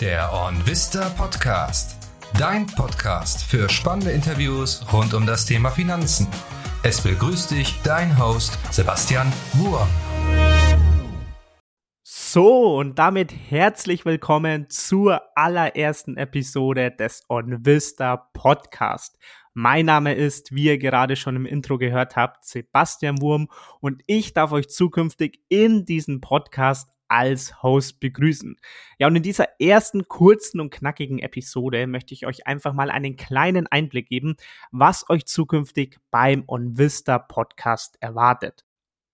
Der OnVista Podcast. Dein Podcast für spannende Interviews rund um das Thema Finanzen. Es begrüßt dich dein Host Sebastian Wurm. So, und damit herzlich willkommen zur allerersten Episode des OnVista Podcast. Mein Name ist, wie ihr gerade schon im Intro gehört habt, Sebastian Wurm und ich darf euch zukünftig in diesem Podcast als Host begrüßen. Ja, und in dieser ersten kurzen und knackigen Episode möchte ich euch einfach mal einen kleinen Einblick geben, was euch zukünftig beim OnVista Podcast erwartet.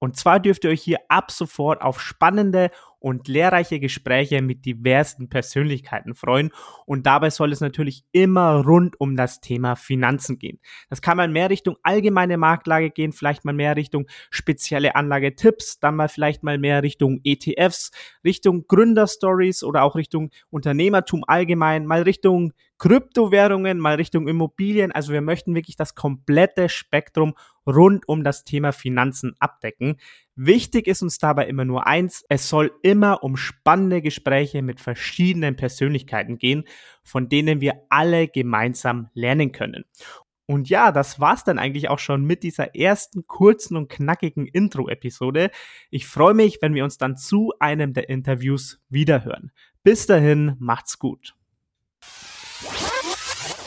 Und zwar dürft ihr euch hier ab sofort auf spannende und lehrreiche Gespräche mit diversen Persönlichkeiten freuen. Und dabei soll es natürlich immer rund um das Thema Finanzen gehen. Das kann mal mehr Richtung allgemeine Marktlage gehen, vielleicht mal mehr Richtung spezielle Anlagetipps, dann mal vielleicht mal mehr Richtung ETFs, Richtung Gründerstories oder auch Richtung Unternehmertum allgemein, mal Richtung Kryptowährungen, mal Richtung Immobilien. Also wir möchten wirklich das komplette Spektrum rund um das Thema Finanzen abdecken. Wichtig ist uns dabei immer nur eins, es soll immer um spannende Gespräche mit verschiedenen Persönlichkeiten gehen, von denen wir alle gemeinsam lernen können. Und ja, das war's dann eigentlich auch schon mit dieser ersten kurzen und knackigen Intro-Episode. Ich freue mich, wenn wir uns dann zu einem der Interviews wiederhören. Bis dahin, macht's gut.